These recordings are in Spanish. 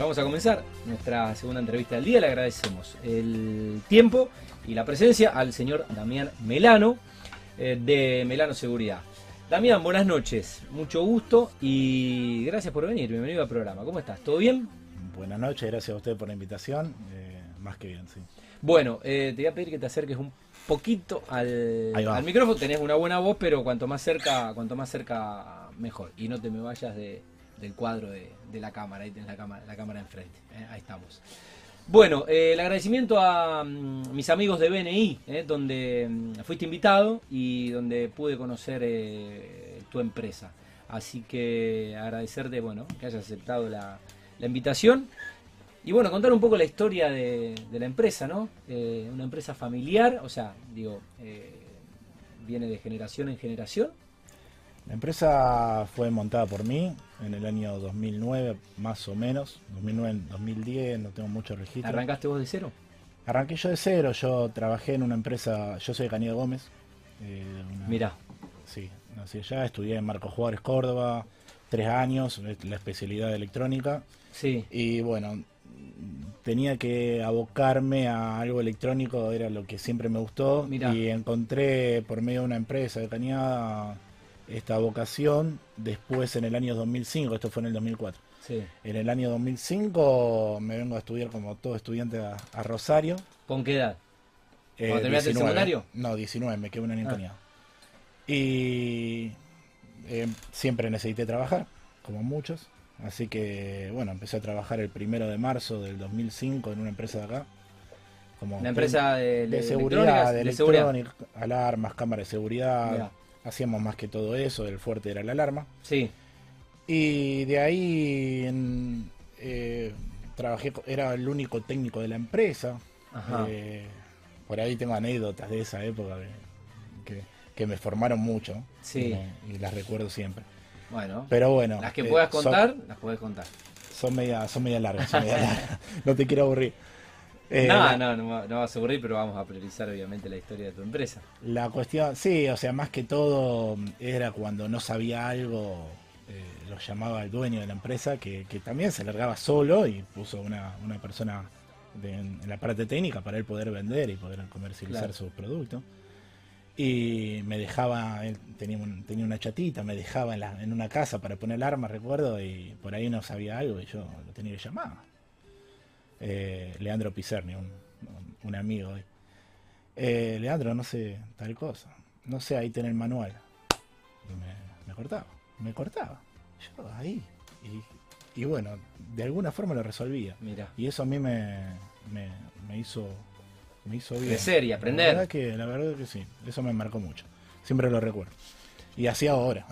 Vamos a comenzar nuestra segunda entrevista del día. Le agradecemos el tiempo y la presencia al señor Damián Melano eh, de Melano Seguridad. Damián, buenas noches, mucho gusto y gracias por venir. Bienvenido al programa. ¿Cómo estás? ¿Todo bien? Buenas noches, gracias a usted por la invitación. Eh, más que bien, sí. Bueno, eh, te voy a pedir que te acerques un poquito al, al, micrófono. Tenés una buena voz, pero cuanto más cerca, cuanto más cerca, mejor. Y no te me vayas de, del cuadro de, la cámara. Ahí tenés la cámara, la cámara enfrente. Eh, ahí estamos. Bueno, eh, el agradecimiento a mm, mis amigos de BNI, donde mm, fuiste invitado y donde pude conocer tu empresa. Así que agradecerte, bueno, que hayas aceptado la, invitación. Y bueno, contar un poco la historia de, la empresa, ¿no? Eh, una empresa familiar, o sea, digo, eh, viene de generación en generación. La empresa fue montada por mí en el año 2009, más o menos, 2009, 2010, no tengo mucho registro. ¿Arrancaste vos de cero? Arranqué yo de cero, yo trabajé en una empresa, yo soy de Gómez. Eh, Mira. Sí, nací allá, estudié en Marcos Juárez, Córdoba, tres años, la especialidad de electrónica. Sí. Y bueno, tenía que abocarme a algo electrónico, era lo que siempre me gustó. Y encontré por medio de una empresa de Cañada esta vocación. Después, en el año 2005, esto fue en el 2004. En el año 2005 me vengo a estudiar como todo estudiante a, Rosario. ¿Con qué edad? Eh, ¿Cuando terminaste el seminario? No, 19, me quedé un año ah. Y eh, siempre necesité trabajar, como muchos. Así que, bueno, empecé a trabajar el primero de marzo del 2005 en una empresa de acá. Como una empresa de, seguridad, de, electrónica, alarmas, cámaras de seguridad. Hacíamos más que todo eso, el fuerte era la alarma. Sí. Y de ahí eh, trabajé, era el único técnico de la empresa. Eh, por ahí tengo anécdotas de esa época que, que, me formaron mucho. Sí. y las recuerdo siempre. Bueno. Pero bueno. Las que puedas eh, contar, las puedes contar. Son media, son media largas, no te quiero aburrir. Eh, no, no, no, vas a aburrir, pero vamos a priorizar obviamente la historia de tu empresa. La cuestión, sí, o sea, más que todo era cuando no sabía algo, eh, lo llamaba el dueño de la empresa, que, también se largaba solo y puso una, una persona en la parte técnica para él poder vender y poder comercializar sus productos y me dejaba, él tenía, tenía una chatita, me dejaba en, una casa para poner el arma, recuerdo, y por ahí no sabía algo y yo lo tenía que llamar. Eh, Leandro Picerni, un, amigo. Eh, Leandro, no sé, tal cosa. No sé, ahí tenés el manual. Y me, cortaba, me cortaba. Yo ahí. Y, bueno, de alguna forma lo resolvía. Mira. Y eso a mí me, me hizo me hizo bien. Crecer y aprender. La verdad, que, la verdad que sí, eso me marcó mucho. Siempre lo recuerdo. Y así ahora.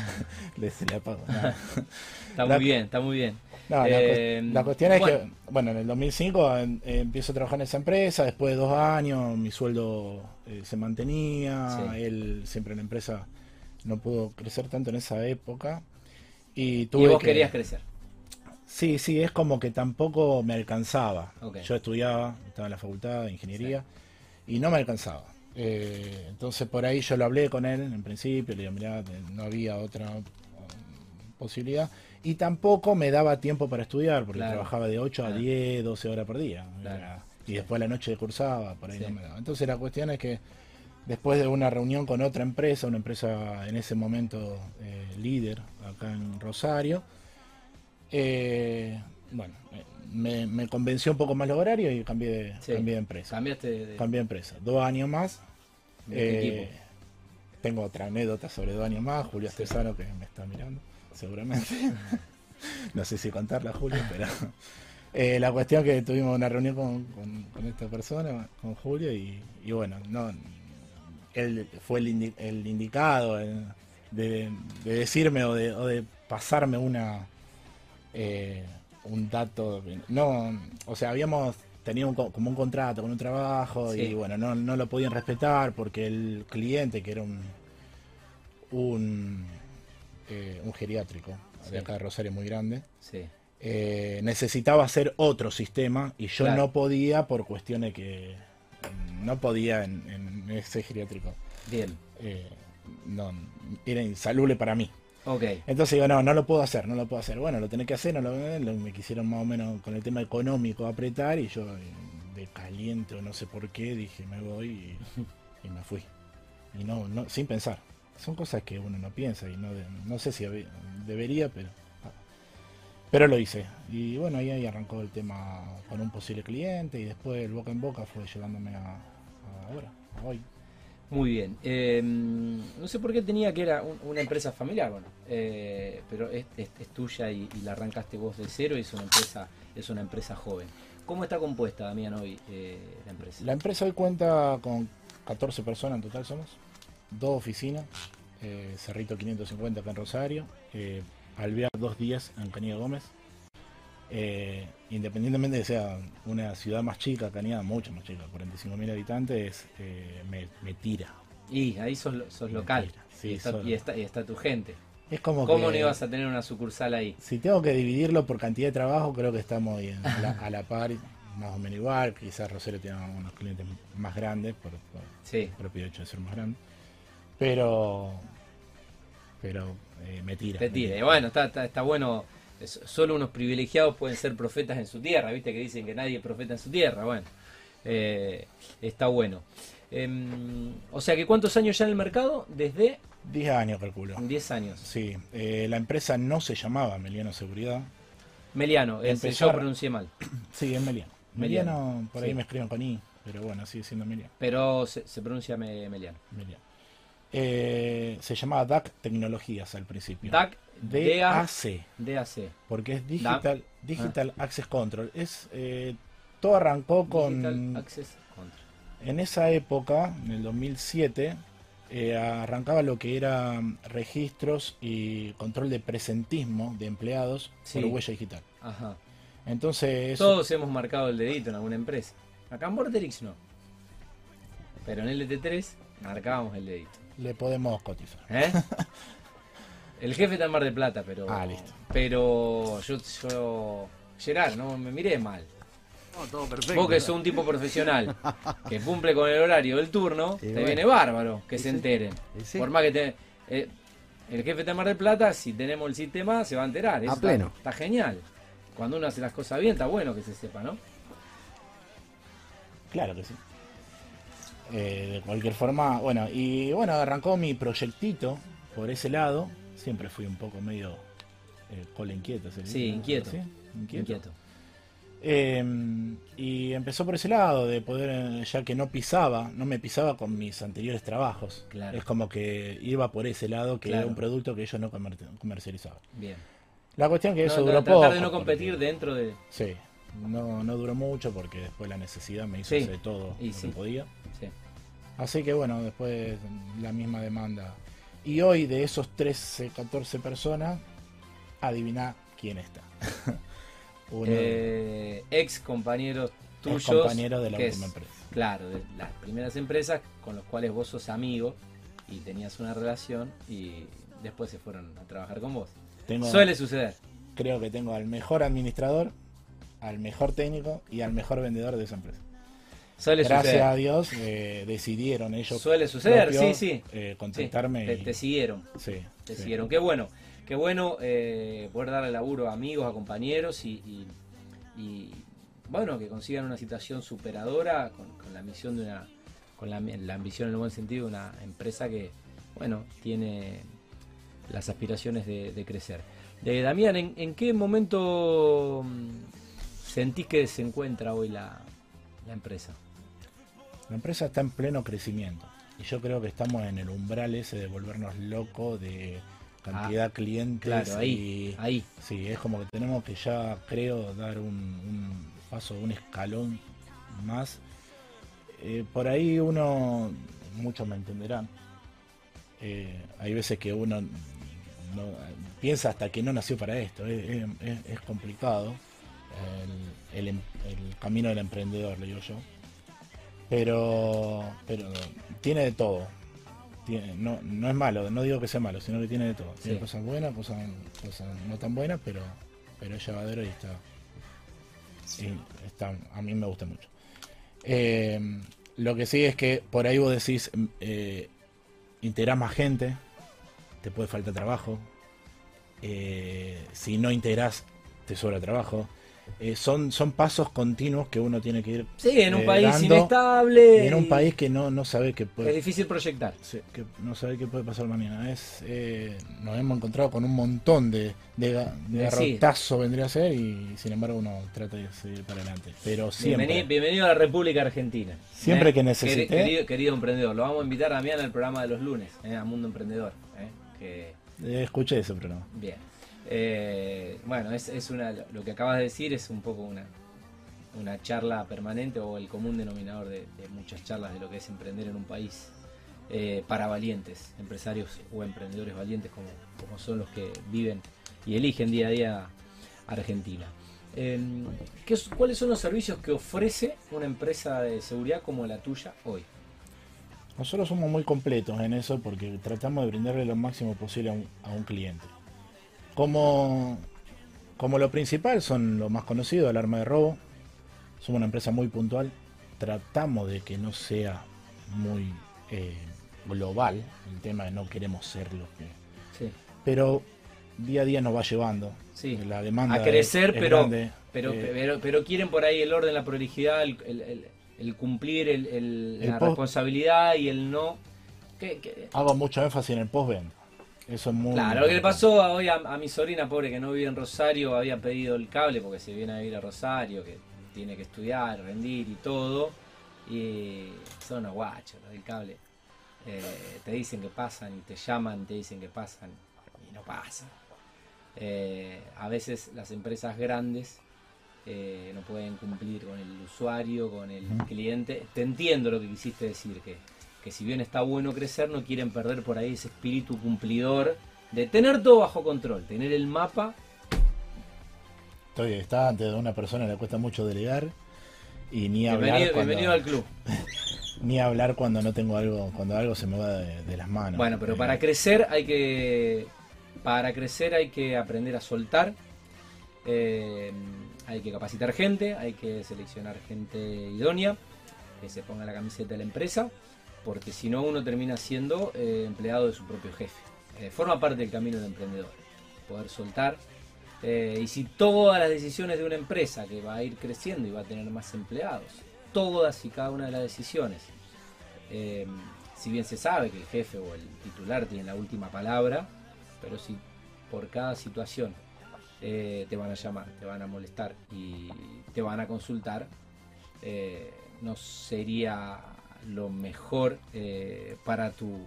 Les le apago. Está muy bien, está muy bien. La, eh, cuestión es que, bueno, en el 2005 em, empiezo a trabajar en esa empresa, después de dos años mi sueldo eh, se mantenía, él siempre en la empresa no pudo crecer tanto en esa época. Y, tuve ¿Y vos querías crecer. Sí, sí, es como que tampoco me alcanzaba. Yo estudiaba, estaba en la facultad de ingeniería y no me alcanzaba. Eh, entonces por ahí yo lo hablé con él en principio, le dije, mirá, no había otra um, posibilidad. Y tampoco me daba tiempo para estudiar, porque trabajaba de 8 a 10, 12 horas por día. y después la noche cursaba, por ahí no me daba. Entonces la cuestión es que después de una reunión con otra empresa, una empresa en ese momento eh, líder acá en Rosario, eh, bueno, me, convenció un poco más el horario y cambié de, cambié de empresa. Cambiaste de... Cambié de empresa. Dos años más. Eh, tengo otra anécdota sobre dos años más. Julio Estesano que me está mirando, seguramente. no sé si contarla, Julio, pero... Eh, la cuestión que tuvimos una reunión con, esta persona, con Julio, y, bueno, no él fue el, indicado de, decirme o de pasarme una, eh, un dato, no, o sea, habíamos tenido como un contrato con un trabajo y bueno, no, no, lo podían respetar porque el cliente, que era un, un, eh, un geriátrico de acá de Rosario muy grande, eh, necesitaba hacer otro sistema y yo no podía por cuestiones que no podía en, ese geriátrico. Bien. no, era insalubre para mí. Okay. Entonces digo, no, no lo puedo hacer, no lo puedo hacer. Bueno, lo tenés que hacer, no lo, me quisieron más o menos con el tema económico apretar y yo de caliente o no sé por qué dije, me voy y, me fui. Y no, no, sin pensar. Son cosas que uno no piensa y no, no sé si debería, pero pero lo hice. Y bueno, ahí, arrancó el tema con un posible cliente y después el boca en boca fue llevándome a, ahora, a hoy. Muy bien. Em, no sé por qué tenía que era una empresa familiar, bueno, eh, pero es, tuya y, la arrancaste vos de cero y es una empresa, es una empresa joven. ¿Cómo está compuesta, Damián, hoy eh, la empresa? La empresa hoy cuenta con 14 personas en total somos, dos oficinas, eh, Cerrito 550 acá en Rosario, Alvear dos días en Canilla Gómez. Eh, independientemente de que sea una ciudad más chica, Canilla mucho más chica, 45.000 habitantes, eh, me, tira. Y ahí sos, local. y, está, tu gente. Es como ¿Cómo no ibas a tener una sucursal ahí? Si tengo que dividirlo por cantidad de trabajo, creo que estamos bien, a, la, par, más o menos igual. Quizás Rosario tiene unos clientes más grandes, por, por propio hecho de ser más grande. Pero, pero eh, me tira. Te tira. Y bueno, está, está, bueno. Solo unos privilegiados pueden ser profetas en su tierra, ¿viste? Que dicen que nadie es profeta en su tierra. Bueno, eh, está bueno. Em, o sea que ¿cuántos años ya en el mercado? Desde... 10 años, calculo. 10 años. Sí, eh, la empresa no se llamaba Meliano Seguridad. Meliano, Empezó... yo pronuncié mal. Sí, es Meliano. Meliano, por ahí me escriben con I, pero bueno, sigue siendo Meliano. Pero se, pronuncia Meliano. Meliano. Eh, se llamaba DAC Tecnologías al principio. DAC DAC. DAC. Porque es Digital, Digital ah. Access Control. Es, eh, todo arrancó con... En esa época, en el 2007, eh, arrancaba lo que era registros y control de presentismo de empleados por huella digital. Ajá. Entonces... Todos hemos marcado el dedito en alguna empresa. Acá en Borderix no. Pero en LT3 marcábamos el dedito le podemos cotizar. ¿Eh? El jefe está en Mar de Plata, pero. Ah, listo. Pero yo, yo Gerard, no me miré mal. No, todo perfecto. Vos que sos un tipo profesional, que cumple con el horario del turno, te viene bárbaro que se enteren. Por más que te. Eh, el jefe está en Mar de Plata, si tenemos el sistema, se va a enterar. a pleno. está, genial. Cuando uno hace las cosas bien, está bueno que se sepa, ¿no? Claro que sí. Eh, de cualquier forma, bueno, y bueno, arrancó mi proyectito por ese lado. Siempre fui un poco medio eh, cola inquieto. Sí, inquieto. Inquieto. Em, y empezó por ese lado, de poder, ya que no pisaba, no me pisaba con mis anteriores trabajos. Es como que iba por ese lado, que era un producto que ellos no comercializaban. Bien. La cuestión que eso duró poco. de no competir dentro de. Sí, no, no duró mucho porque después la necesidad me hizo hacer todo lo que podía. Así que bueno, después la misma demanda. Y hoy de esos 13, 14 personas, adivina quién está. Eh, ex compañeros tuyos. Ex compañero de la última empresa. Claro, de las primeras empresas con los cuales vos sos amigo y tenías una relación y después se fueron a trabajar con vos. Suele suceder. Creo que tengo al mejor administrador, al mejor técnico y al mejor vendedor de esa empresa. Gracias a Dios eh, decidieron ellos. Suele suceder, sí, sí. Eh, contactarme. te, siguieron. Sí. Te siguieron. Qué bueno. Qué bueno eh, poder darle laburo a amigos, a compañeros y, bueno, que consigan una situación superadora con, la misión de una. con la, ambición en el buen sentido de una empresa que, bueno, tiene las aspiraciones de, crecer. De Damián, ¿en, qué momento mm, sentís que se encuentra hoy la empresa? La empresa está en pleno crecimiento y yo creo que estamos en el umbral ese de volvernos locos de cantidad de ah, clientes. Claro, ahí, ahí. Sí, es como que tenemos que ya, creo, dar un, paso, un escalón más. Eh, por ahí uno, muchos me entenderán, eh, hay veces que uno piensa hasta que no nació para esto, es, complicado el, el, camino del emprendedor, le digo yo. Pero, pero tiene de todo. Tiene, no, no es malo, no digo que sea malo, sino que tiene de todo. Tiene cosas buenas, cosas, no tan buenas, pero, pero es llevadero y está, está a mí me gusta mucho. Eh, lo que sí es que por ahí vos decís, eh, más gente, te puede faltar trabajo, si no integras, te sobra trabajo. Eh, son, son pasos continuos que uno tiene que ir. Sí, en un eh, país inestable. en un país que no, no sabe que puede. Es difícil proyectar. que no sabe qué puede pasar mañana. Es, eh, nos hemos encontrado con un montón de, de, garrotazo, vendría a ser, y sin embargo uno trata de seguir para adelante. Pero siempre. Bienvenido, a la República Argentina. Siempre que necesite. Querido, querido, emprendedor, lo vamos a invitar a mí el programa de los lunes, a Mundo Emprendedor. Que... Escuché ese programa. Bien. Eh, bueno, es, lo que acabas de decir es un poco una, charla permanente o el común denominador de, muchas charlas de lo que es emprender en un país eh, para valientes, empresarios o emprendedores valientes como, son los que viven y eligen día a día Argentina. Em, ¿qué, ¿Cuáles son los servicios que ofrece una empresa de seguridad como la tuya hoy? Nosotros somos muy completos en eso porque tratamos de brindarle lo máximo posible a un cliente. Como, como lo principal son lo más conocido, el arma de robo. Somos una empresa muy puntual. Tratamos de que no sea muy eh, global el tema de no queremos ser lo que. Sí. Pero día a día nos va llevando. Sí. La demanda a crecer, pero, eh, pero, pero, quieren por ahí el orden, la prolijidad, el, cumplir el, la responsabilidad y el no. Hago mucho énfasis en el postventa. Eso es muy claro, lo que le pasó hoy a, mi sobrina pobre que no vive en Rosario, había pedido el cable porque se viene a ir a Rosario, que tiene que estudiar, rendir y todo. Y son unos guachos los del cable. Eh, te dicen que pasan y te llaman, te dicen que pasan y no pasan. Eh, a veces las empresas grandes eh, no pueden cumplir con el usuario, con el cliente. Te entiendo lo que quisiste decir, que que si bien está bueno crecer, no quieren perder por ahí ese espíritu cumplidor de tener todo bajo control, tener el mapa. Estoy, está ante de una persona le cuesta mucho delegar y ni hablar. Bienvenido, bienvenido al club. ni hablar cuando no tengo algo, cuando algo se me va de, las manos. Bueno, pero para crecer hay que, para crecer hay que aprender a soltar. Eh, hay que capacitar gente, hay que seleccionar gente idónea, que se ponga la camiseta de la empresa porque si no uno termina siendo eh, empleado de su propio jefe. Eh, forma parte del camino del emprendedor, poder soltar. Eh, y si todas las decisiones de una empresa que va a ir creciendo y va a tener más empleados, todas y cada una de las decisiones, si bien se sabe que el jefe o el titular tiene la última palabra, pero si por cada situación te van a llamar, te van a molestar y te van a consultar, no sería lo mejor eh, para, tu,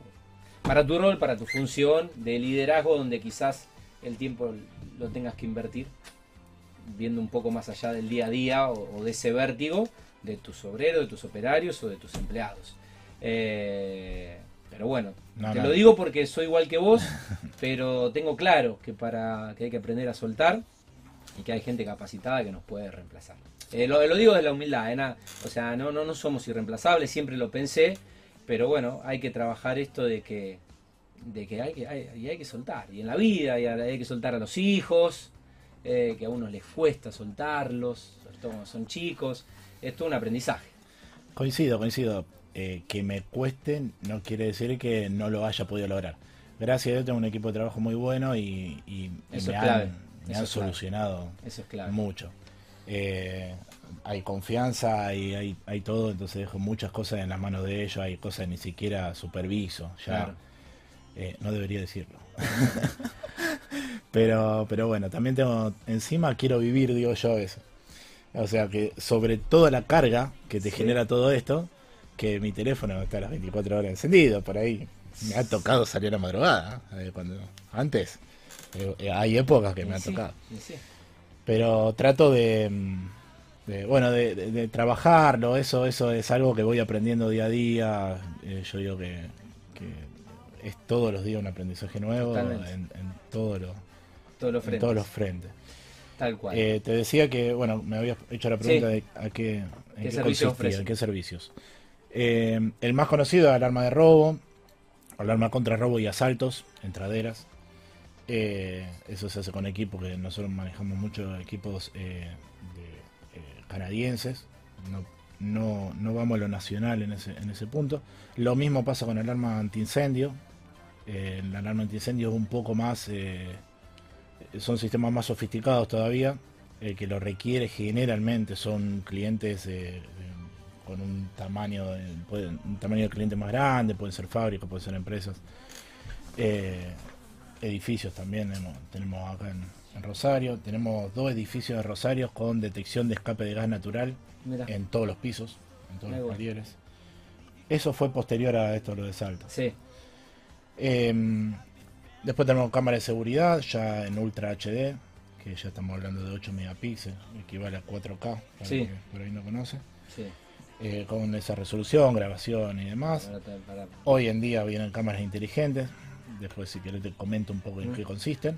para tu rol, para tu función de liderazgo, donde quizás el tiempo lo tengas que invertir, viendo un poco más allá del día a día o, de ese vértigo de tus obreros, de tus operarios o de tus empleados. Eh, pero bueno, te lo digo porque soy igual que vos, pero tengo claro que para que hay que aprender a soltar y que hay gente capacitada que nos puede reemplazar. Eh, lo, digo de la humildad, ¿eh? o sea, no, no, no somos irreemplazables, siempre lo pensé, pero bueno, hay que trabajar esto de que, de que hay que, hay, hay que soltar, y en la vida hay, hay que soltar a los hijos, eh, que a unos les cuesta soltarlos, son chicos, es todo un aprendizaje. Coincido, coincido. que me cuesten no quiere decir que no lo haya podido lograr. Gracias a Dios tengo un equipo de trabajo muy bueno y, me, han, me han, solucionado Eso es mucho. Eh, hay confianza y hay, hay, todo, entonces dejo muchas cosas en las manos de ellos, hay cosas ni siquiera superviso, ya eh, no debería decirlo. pero, pero bueno, también tengo, encima quiero vivir, digo yo, eso. O sea que sobre toda la carga que te genera todo esto, que mi teléfono está a las 24 horas encendido, por ahí me ha tocado salir a la madrugada, ¿eh? cuando antes hay épocas que me ha tocado. Pero trato de, bueno, de, trabajarlo, eso, eso es algo que voy aprendiendo día a día. Eh, yo digo que, es todos los días un aprendizaje nuevo en, todos los frentes. Tal cual. Eh, te decía que, bueno, me habías hecho la pregunta de a qué, ¿Qué, servicios qué servicios. Eh, el más conocido es alarma de robo, alarma contra robo y asaltos, entraderas. Eh, eso se hace con equipos que nosotros manejamos muchos equipos eh, de, eh, canadienses. No, no, no, vamos a lo nacional en ese, en ese punto. Lo mismo pasa con el arma antiincendio. el alarma antiincendio es un poco más son sistemas más sofisticados todavía. El que lo requiere generalmente son clientes con un tamaño, un tamaño de cliente más grande, pueden ser fábricas, pueden ser empresas. Edificios también tenemos, acá en, Rosario. Tenemos dos edificios de Rosario con detección de escape de gas natural en todos los pisos, en todos los talleres. Eso fue posterior a esto lo de Salta. Sí. Em, después tenemos cámara de seguridad, ya en Ultra HD, que ya estamos hablando de 8 megapíxeles, equivale a 4K, para que por ahí no conoce. Sí. Eh, con esa resolución, grabación y demás. Hoy en día vienen cámaras inteligentes, después si querés te comento un poco en qué consisten.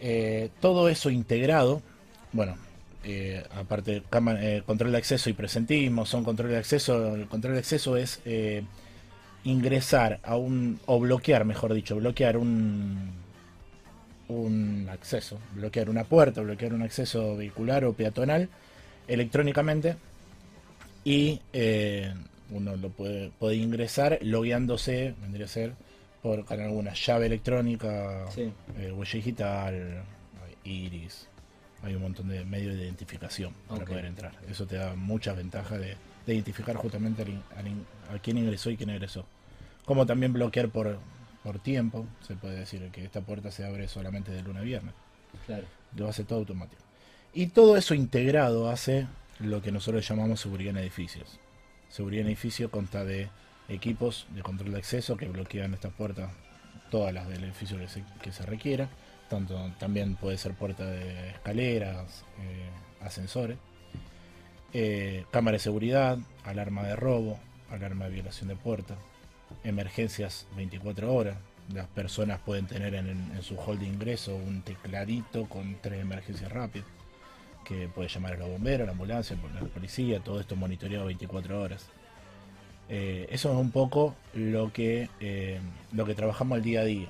Eh, todo eso integrado, bueno, eh, aparte eh, control de acceso y presentismo, son control de acceso. El control de acceso es eh, ingresar a un, o bloquear, mejor dicho, bloquear un, un acceso, bloquear una puerta, bloquear un acceso vehicular o peatonal electrónicamente y uno lo puede, puede ingresar logueándose, vendría a ser por con alguna llave electrónica, huella digital, iris, hay un montón de medios de identificación para poder entrar. Eso te da muchas ventajas de, identificar justamente a, quién ingresó y quién egresó. Como también bloquear por, por tiempo, se puede decir que esta puerta se abre solamente de lunes a viernes. Claro. Lo hace todo automático. Y todo eso integrado hace lo que nosotros llamamos seguridad en edificios. Seguridad en edificio consta de equipos de control de acceso que bloquean estas puertas, todas las del edificio que se requiera tanto, también puede ser puerta de escaleras, eh, ascensores. Eh, cámara de seguridad, alarma de robo, alarma de violación de puerta, emergencias 24 horas. Las personas pueden tener en, su hall de ingreso un tecladito con tres emergencias rápidas que puede llamar a los bomberos, a la ambulancia, a la policía, todo esto monitoreado 24 horas. Eh, eso es un poco lo que, lo que trabajamos al día a día.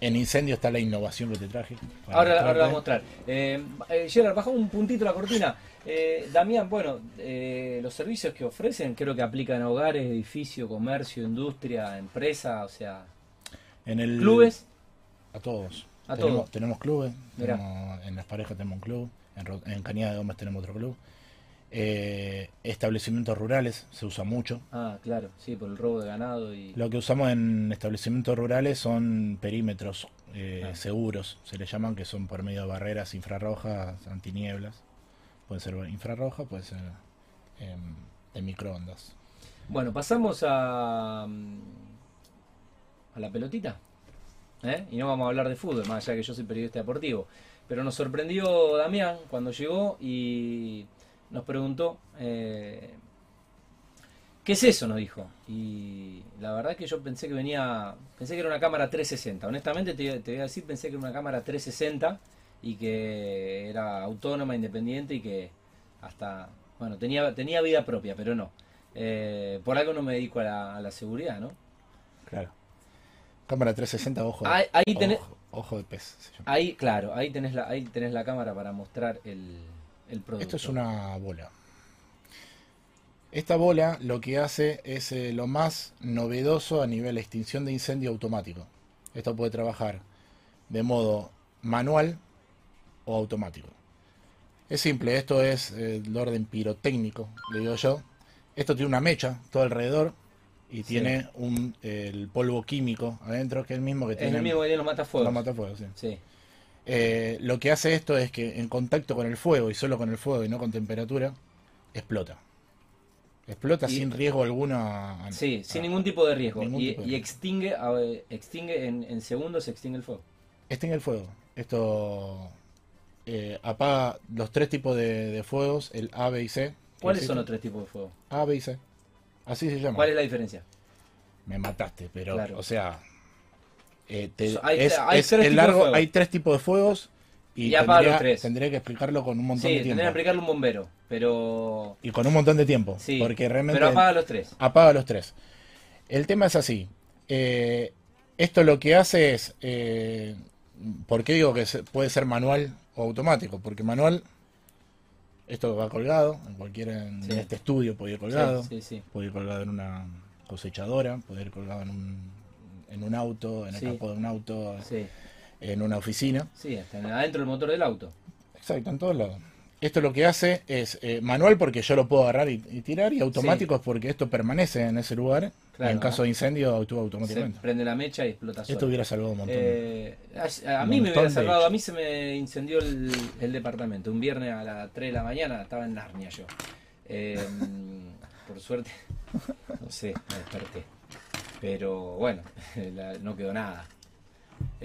En incendio está la innovación que te traje. Ahora, ahora la voy a mostrar. Eh, eh, Gerard, baja un puntito la cortina. Eh, Damián, bueno, eh, los servicios que ofrecen creo que aplican a hogares, edificio, comercio, industria, empresa, o sea... En el, ¿Clubes? A todos. A tenemos, todos. Tenemos clubes, en las parejas tenemos un club, en, en Cañada de Gómez tenemos otro club. Eh, establecimientos rurales se usa mucho. Ah, claro, sí, por el robo de ganado. y Lo que usamos en establecimientos rurales son perímetros eh, ah. seguros, se le llaman, que son por medio de barreras infrarrojas, antinieblas. Pueden ser infrarrojas, pueden ser em, de microondas. Bueno, pasamos a, mm, a la pelotita. ¿eh? Y no vamos a hablar de fútbol, más allá que yo soy periodista deportivo. Pero nos sorprendió Damián cuando llegó y nos preguntó, eh, ¿qué es eso? Nos dijo. Y la verdad que yo pensé que venía, pensé que era una cámara 360. Honestamente te, voy a decir, pensé que era una cámara 360 y que era autónoma, independiente y que hasta, bueno, tenía, tenía vida propia, pero no. Eh, por algo no me dedico a la, seguridad, ¿no? Claro. Cámara 360, ojo. Ahí, ojo, de pez. Ahí, claro, ahí tenés la, ahí tenés la cámara para mostrar el, esto es una bola. Esta bola lo que hace es eh, lo más novedoso a nivel de extinción de incendio automático. Esto puede trabajar de modo manual o automático. Es simple, esto es eh, el orden pirotécnico, le digo yo. Esto tiene una mecha todo alrededor y tiene un, el polvo químico adentro, que es el mismo que tiene. Es el mismo que tiene los matafuegos. Los matafuegos, sí. Eh, lo que hace esto es que en contacto con el fuego y solo con el fuego y no con temperatura, explota. Explota sin riesgo alguno. sí, sin ningún tipo de riesgo. y, extingue, extingue en, segundos, extingue el fuego. Extingue el fuego. Esto eh, apaga los tres tipos de, fuegos, el A, B y C. ¿Cuáles son los tres tipos de fuego? A, B y C. Así se llama. ¿Cuál es la diferencia? Me mataste, pero, o sea, eh, hay, largo, hay tres tipos de fuegos y, tendría, tendría, que explicarlo con un montón de tiempo. tendría que explicarlo un bombero, pero... Y con un montón de tiempo, porque realmente... Pero apaga los tres. Apaga los tres. El tema es así. Eh, esto lo que hace es... Eh, ¿Por qué digo que puede ser manual o automático? Porque manual... Esto va colgado, en cualquier en este estudio puede ir colgado, puede ir colgado en una cosechadora, puede ir colgado en un en un auto, en el campo de un auto, en una oficina. Sí, está adentro del motor del auto. Exacto, en todos lados. Esto lo que hace es eh, manual porque yo lo puedo agarrar y, tirar y automático es porque esto permanece en ese lugar. y en caso de incendio actúa automáticamente. prende la mecha y explota Esto hubiera salvado un montón. Eh, a, mí me hubiera salvado, a mí se me incendió el, departamento. Un viernes a las 3 de la mañana estaba en Narnia yo. Eh, por suerte, no sé, me desperté. Pero bueno, no quedó nada.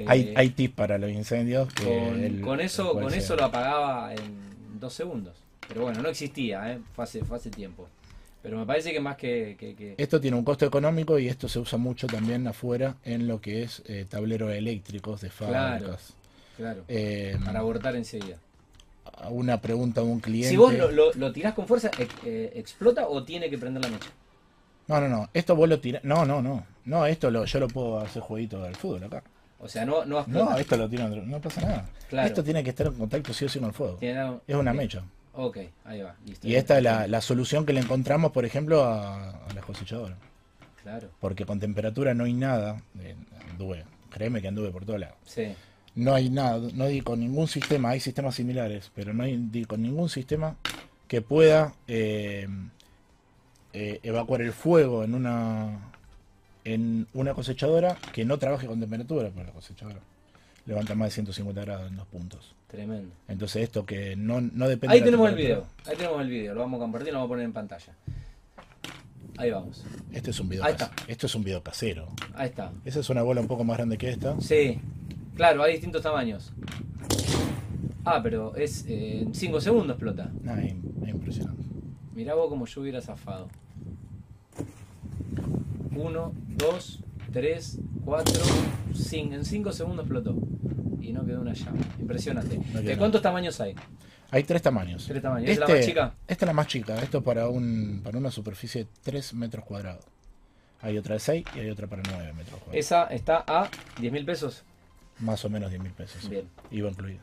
hay, hay tips para los incendios. con, eso, con eso lo apagaba en dos segundos. Pero bueno, no existía, ¿eh? fue, hace, tiempo. Pero me parece que más que, Esto tiene un costo económico y esto se usa mucho también afuera en lo que es eh, tableros eléctricos de fábricas. Claro, eh, para abortar enseguida. Una pregunta a un cliente. Si vos lo, lo, tirás con fuerza, eh, ¿explota o tiene que prender la mecha? No, no, no. Esto vos lo tirás. No, no, no. No, esto lo, yo lo puedo hacer jueguito del fútbol acá. O sea, no, no No, esto lo tiene no pasa nada. Esto tiene que estar en contacto sí o sí con el fuego. Es una mecha. Ok, ahí va. y esta es la, la, solución que le encontramos, por ejemplo, a, a la cosechadora. Claro. Porque con temperatura no hay nada. Anduve, créeme que anduve por todos lados. Sí. No hay nada, no hay con ningún sistema, hay sistemas similares, pero no hay con ningún sistema que pueda eh, eh, evacuar el fuego en una en una cosechadora que no trabaje con temperatura, pero la cosechadora levanta más de 150 grados en dos puntos. Tremendo. Entonces esto que no, no depende Ahí tenemos el video, ahí tenemos el video, lo vamos a compartir, lo vamos a poner en pantalla. Ahí vamos. Este es un video ahí está. Esto es un video casero. Ahí está. Esa es una bola un poco más grande que esta. Sí, claro, hay distintos tamaños. Ah, pero es eh, en 5 segundos explota. Ah, es, impresionante. Mirá vos como yo hubiera zafado. 1, 2, 3, 4, 5. En 5 segundos explotó. Y no quedó una llama. Impresionante. ¿De cuántos tamaños hay? Hay tres tamaños. Tres tamaños. ¿Esta es la más este, chica? Esta es la más chica. Esto para, un, para una superficie de 3 metros cuadrados. Hay otra de 6 y hay otra para 9 metros cuadrados. ¿Esa está a 10 mil pesos? Más o menos 10 mil pesos. Bien. Iba incluido.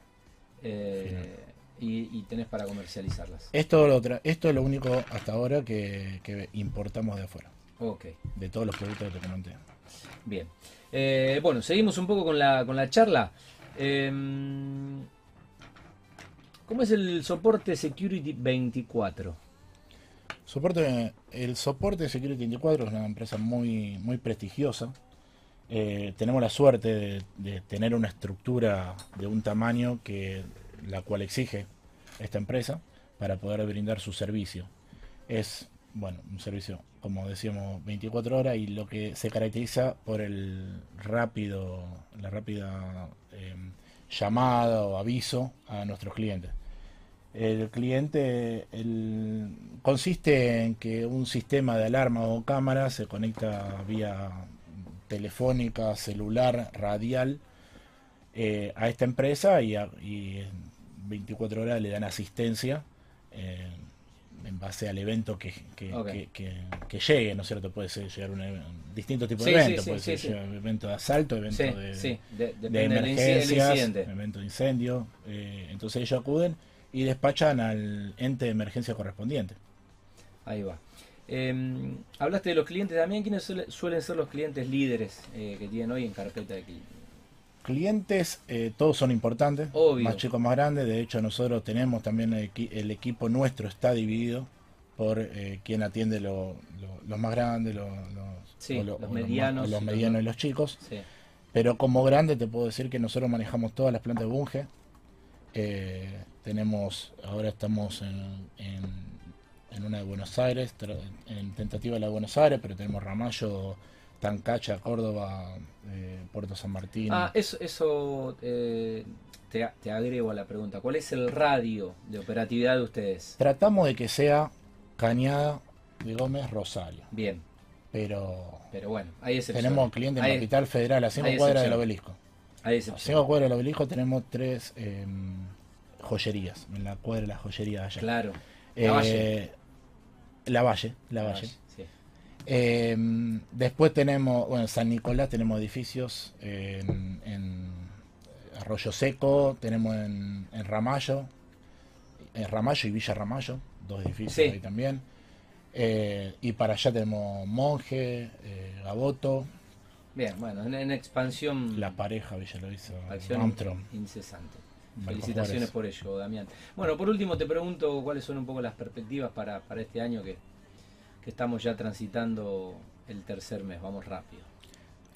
Eh, y, tenés para comercializarlas. Esto, lo esto es lo único hasta ahora que, que importamos de afuera. Ok. De todos los productos que te comenté. Bien. Eh, bueno, seguimos un poco con la, con la charla. Em, ¿Cómo es el soporte Security 24? Soporte, el soporte Security 24 es una empresa muy, muy prestigiosa. Eh, tenemos la suerte de, de, tener una estructura de un tamaño que la cual exige esta empresa para poder brindar su servicio. Es bueno, un servicio, como decíamos, 24 horas y lo que se caracteriza por el rápido, la rápida em, llamada o aviso a nuestros clientes. El cliente consiste en que un sistema de alarma o cámara se conecta vía telefónica, celular, radial eh, a esta empresa y, en 24 horas le dan asistencia. Eh, en base al evento que, que, llegue, ¿no es cierto? Puede ser llegar un distintos tipos de eventos, puede ser evento de asalto, evento de, de, emergencias, evento de incendio. Eh, entonces ellos acuden y despachan al ente de emergencia correspondiente. Ahí va. Em, hablaste de los clientes también. ¿Quiénes suelen ser los clientes líderes eh, que tienen hoy en carpeta de clientes? Clientes, eh, todos son importantes, más chicos, más grandes. De hecho, nosotros tenemos también el, equipo nuestro está dividido por eh, quien atiende los más grandes, los, medianos, los, medianos y los chicos. Pero como grande te puedo decir que nosotros manejamos todas las plantas de Bunge. Eh, tenemos, ahora estamos en, en, una de Buenos Aires, en tentativa de la de Buenos Aires, pero tenemos Ramallo Tancacha, Córdoba, eh, Puerto San Martín. Ah, eso, eso eh, te, agrego a la pregunta. ¿Cuál es el radio de operatividad de ustedes? Tratamos de que sea Cañada de Gómez Rosario. Bien. Pero, pero bueno, hay Tenemos clientes en Capital Federal, a 5 cuadras del obelisco. Hay A 5 cuadras del obelisco tenemos tres em, joyerías. En la cuadra de la joyería allá. Claro. La Valle. Eh, la Valle, la, Valle. Eh, después tenemos, bueno, en San Nicolás tenemos edificios en, Arroyo Seco, tenemos en, Ramallo, en Ramallo y Villa Ramallo, dos edificios ahí también. Eh, y para allá tenemos Monje, eh, Gaboto, Bien, bueno, en, expansión. La pareja hizo Acción incesante. Felicitaciones por ello, Damián. Bueno, por último te pregunto cuáles son un poco las perspectivas para, para este año que, que estamos ya transitando el tercer mes. Vamos rápido.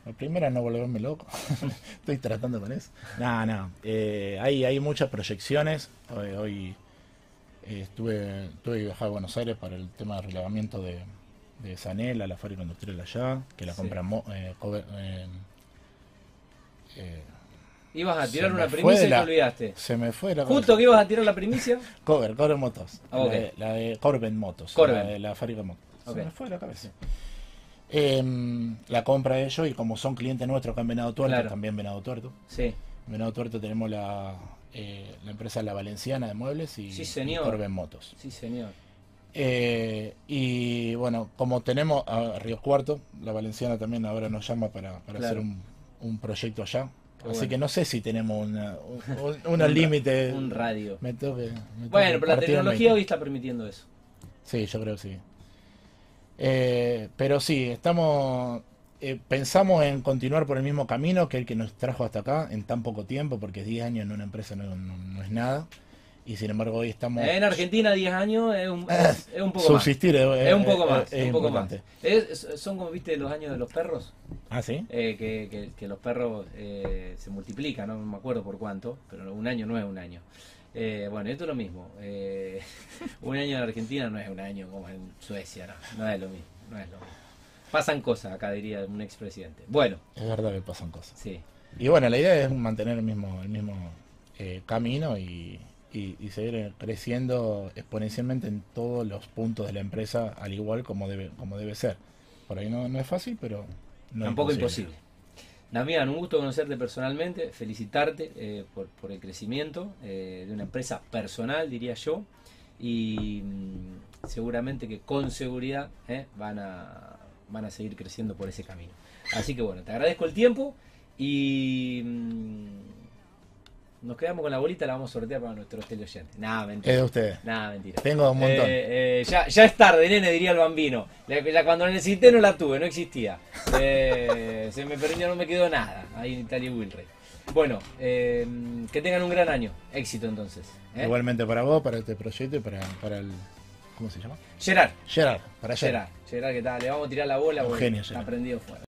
La primera no volverme loco. Estoy tratando con eso. No, no. Eh, hay, hay muchas proyecciones. Hoy, eh, estuve, tuve que viajar a Buenos Aires para el tema de relevamiento de, de Sanela, la fábrica industrial allá, que la compran eh, eh, Ibas a tirar una primicia y te olvidaste. Se me fue la Justo que ibas a tirar la primicia. Cover, Cover Motos. Ah, la, de, Corben Motos. La, de la fábrica de motos. Se me fue la cabeza. Em, la compra de ellos y como son clientes nuestros acá en Venado Tuerto, también Venado Tuerto. Sí. En Venado Tuerto tenemos la, eh, la empresa La Valenciana de Muebles y, Corben Motos. Sí, señor. Eh, y bueno, como tenemos a Río Cuarto, la Valenciana también ahora nos llama para, hacer un, proyecto allá. Así que no sé si tenemos una, un, unos límites. Un radio. Me bueno, pero la tecnología hoy está permitiendo eso. Sí, yo creo que sí. Eh, pero sí, estamos eh, pensamos en continuar por el mismo camino que el que nos trajo hasta acá en tan poco tiempo, porque 10 años en una empresa no, es nada. Y sin embargo hoy estamos... En Argentina 10 años es un, es, un poco Subsistir más. Es, un poco más. Es, un poco más. son como, viste, los años de los perros. Ah, sí. Eh, que, que, los perros se multiplican, no me acuerdo por cuánto, pero un año no es un año. Eh, bueno, esto es lo mismo. Eh, un año en Argentina no es un año como en Suecia, no, no es lo mismo. No es lo mismo. Pasan cosas, acá diría un expresidente. Bueno. Es verdad que pasan cosas. Sí. Y bueno, la idea es mantener el mismo, el mismo eh, camino y, seguir creciendo exponencialmente en todos los puntos de la empresa, al igual como debe, como debe ser. Por ahí no, no es fácil, pero no Tampoco imposible. Damián, un gusto conocerte personalmente, felicitarte eh, por, el crecimiento eh, de una empresa personal, diría yo, y mm, seguramente que con seguridad eh, van, a, van a seguir creciendo por ese camino. Así que bueno, te agradezco el tiempo y mm, nos quedamos con la bolita, la vamos a sortear para nuestros teleoyentes. Nada, mentira. Es de ustedes. Nada, mentira. Tengo un montón. Eh, eh, ya, ya, es tarde, nene, diría el bambino. Ya, cuando la necesité no la tuve, no existía. Eh, se me perdió, no me quedó nada ahí en Italia Wilray. Bueno, que tengan un gran año. Éxito entonces. Igualmente para vos, para este proyecto y para, para el. ¿Cómo se llama? Gerard. Gerard, para Gerard. Gerard, ¿qué tal? Le vamos a tirar la bola. Un genio, Está prendido fuera.